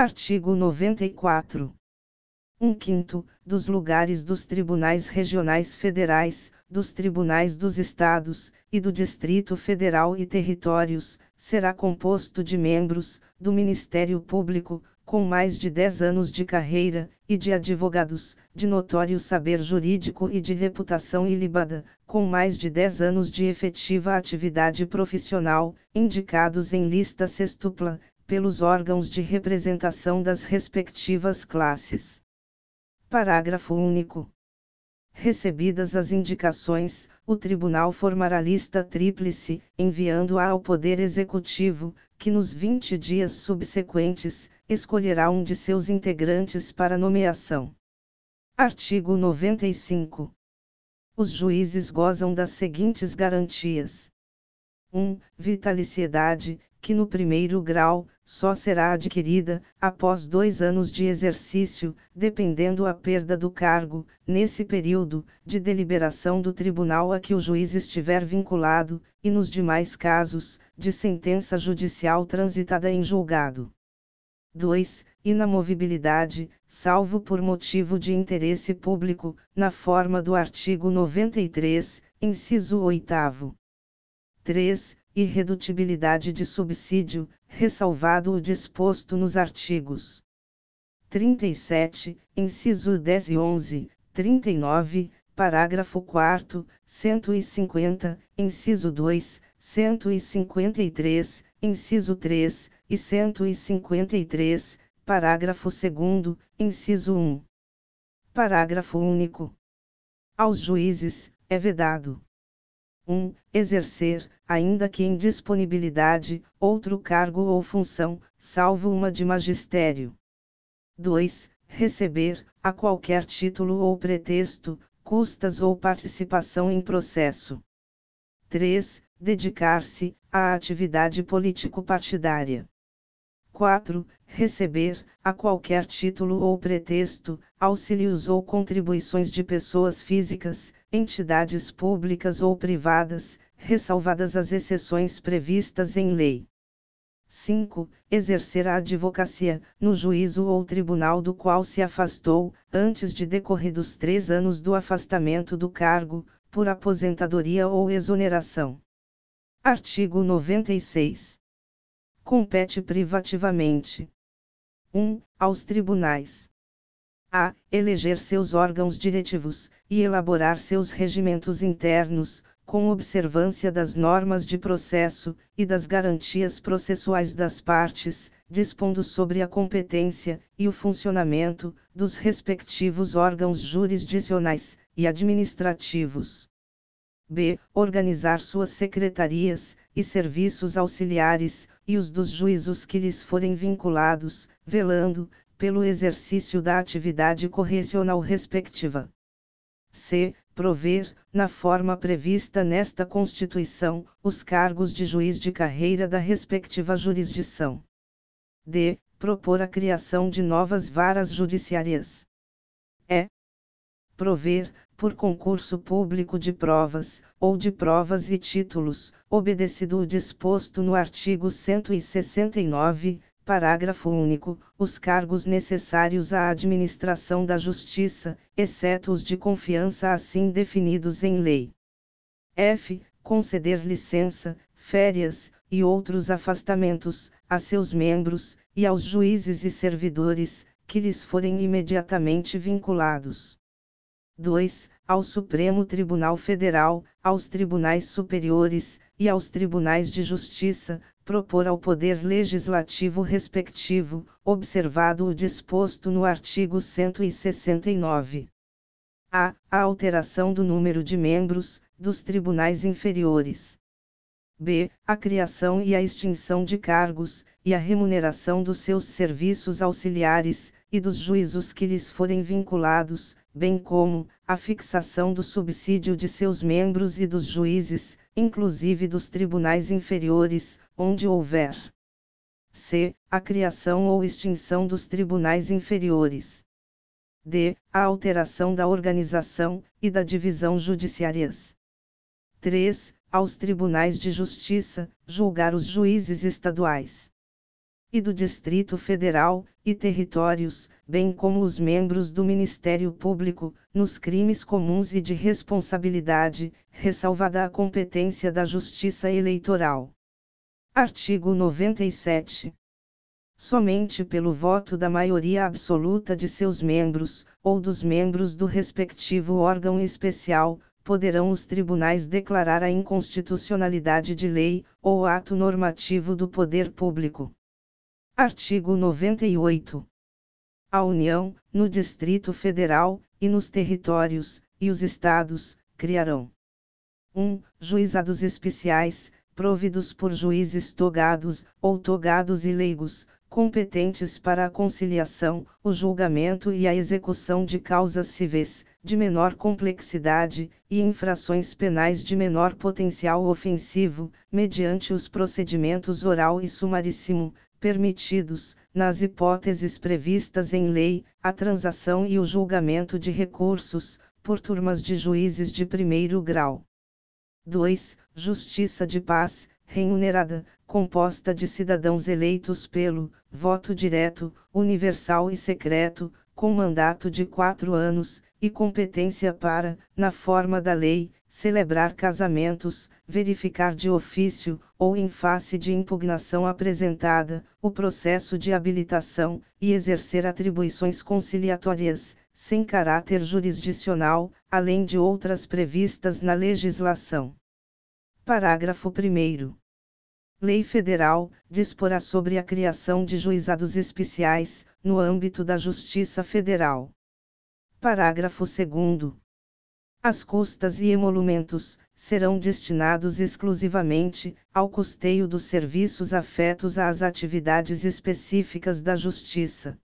Artigo 94. 1 quinto, dos lugares dos tribunais regionais federais, dos tribunais dos estados, e do Distrito Federal e territórios, será composto de membros, do Ministério Público, com mais de 10 anos de carreira, e de advogados, de notório saber jurídico e de reputação ilibada, com mais de 10 anos de efetiva atividade profissional, indicados em lista sextupla, pelos órgãos de representação das respectivas classes. Parágrafo único. Recebidas as indicações, o Tribunal formará lista tríplice, enviando-a ao Poder Executivo, que nos 20 dias subsequentes, escolherá um de seus integrantes para nomeação. Artigo 95. Os juízes gozam das seguintes garantias: 1. Vitaliciedade, que no primeiro grau, só será adquirida, após dois anos de exercício, dependendo a perda do cargo, nesse período, de deliberação do tribunal a que o juiz estiver vinculado, e nos demais casos, de sentença judicial transitada em julgado. 2. Inamovibilidade, salvo por motivo de interesse público, na forma do artigo 93, inciso 8. 3 irredutibilidade de subsídio, ressalvado o disposto nos artigos 37, inciso 10 e 11, 39, parágrafo 4 150, inciso 2, 153, inciso 3 e 153, parágrafo 2 inciso 1. Parágrafo único. Aos juízes, é vedado 1. Exercer, ainda que em disponibilidade, outro cargo ou função, salvo uma de magistério. 2. Receber, a qualquer título ou pretexto, custas ou participação em processo. 3. Dedicar-se à atividade político-partidária. 4. Receber, a qualquer título ou pretexto, auxílios ou contribuições de pessoas físicas, entidades públicas ou privadas, ressalvadas as exceções previstas em lei. 5. Exercer a advocacia, no juízo ou tribunal do qual se afastou, antes de decorridos três anos do afastamento do cargo, por aposentadoria ou exoneração. Artigo 96. Compete privativamente. 1. Aos tribunais a. Eleger seus órgãos diretivos, e elaborar seus regimentos internos, com observância das normas de processo, e das garantias processuais das partes, dispondo sobre a competência, e o funcionamento, dos respectivos órgãos jurisdicionais, e administrativos. B. Organizar suas secretarias, e serviços auxiliares, e os dos juízos que lhes forem vinculados, velando, pelo exercício da atividade correcional respectiva. C. Prover, na forma prevista nesta Constituição, os cargos de juiz de carreira da respectiva jurisdição. D. Propor a criação de novas varas judiciárias. E. Prover, por concurso público de provas, ou de provas e títulos, obedecido o disposto no artigo 169, Parágrafo único. Os cargos necessários à administração da justiça, exceto os de confiança assim definidos em lei. F. Conceder licença, férias, e outros afastamentos, a seus membros, e aos juízes e servidores, que lhes forem imediatamente vinculados. 2. Ao Supremo Tribunal Federal, aos tribunais superiores, e aos tribunais de justiça, propor ao Poder Legislativo respectivo, observado o disposto no artigo 169. A. A alteração do número de membros, dos tribunais inferiores. B. A criação e a extinção de cargos, e a remuneração dos seus serviços auxiliares, e dos juízos que lhes forem vinculados, bem como, a fixação do subsídio de seus membros e dos juízes, inclusive dos tribunais inferiores, onde houver. C. A criação ou extinção dos tribunais inferiores. D. A alteração da organização e da divisão judiciárias. 3. Aos tribunais de justiça, julgar os juízes estaduais. E do Distrito Federal e Territórios, bem como os membros do Ministério Público, nos crimes comuns e de responsabilidade, ressalvada a competência da Justiça Eleitoral. Artigo 97. Somente pelo voto da maioria absoluta de seus membros, ou dos membros do respectivo órgão especial, poderão os tribunais declarar a inconstitucionalidade de lei, ou ato normativo do poder público. Artigo 98. A União, no Distrito Federal, e nos territórios, e os Estados, criarão 1. Juizados especiais, providos por juízes togados, ou togados e leigos, competentes para a conciliação, o julgamento e a execução de causas civis, de menor complexidade, e infrações penais de menor potencial ofensivo, mediante os procedimentos oral e sumaríssimo, permitidos, nas hipóteses previstas em lei, a transação e o julgamento de recursos, por turmas de juízes de primeiro grau. 2. Justiça de paz, remunerada, composta de cidadãos eleitos pelo voto direto, universal e secreto, com mandato de quatro anos, e competência para, na forma da lei, celebrar casamentos, verificar de ofício, ou em face de impugnação apresentada, o processo de habilitação, e exercer atribuições conciliatórias, sem caráter jurisdicional, além de outras previstas na legislação. Parágrafo 1. Lei Federal disporá sobre a criação de juizados especiais, no âmbito da Justiça Federal. Parágrafo 2. As custas e emolumentos serão destinados exclusivamente ao custeio dos serviços afetos às atividades específicas da Justiça.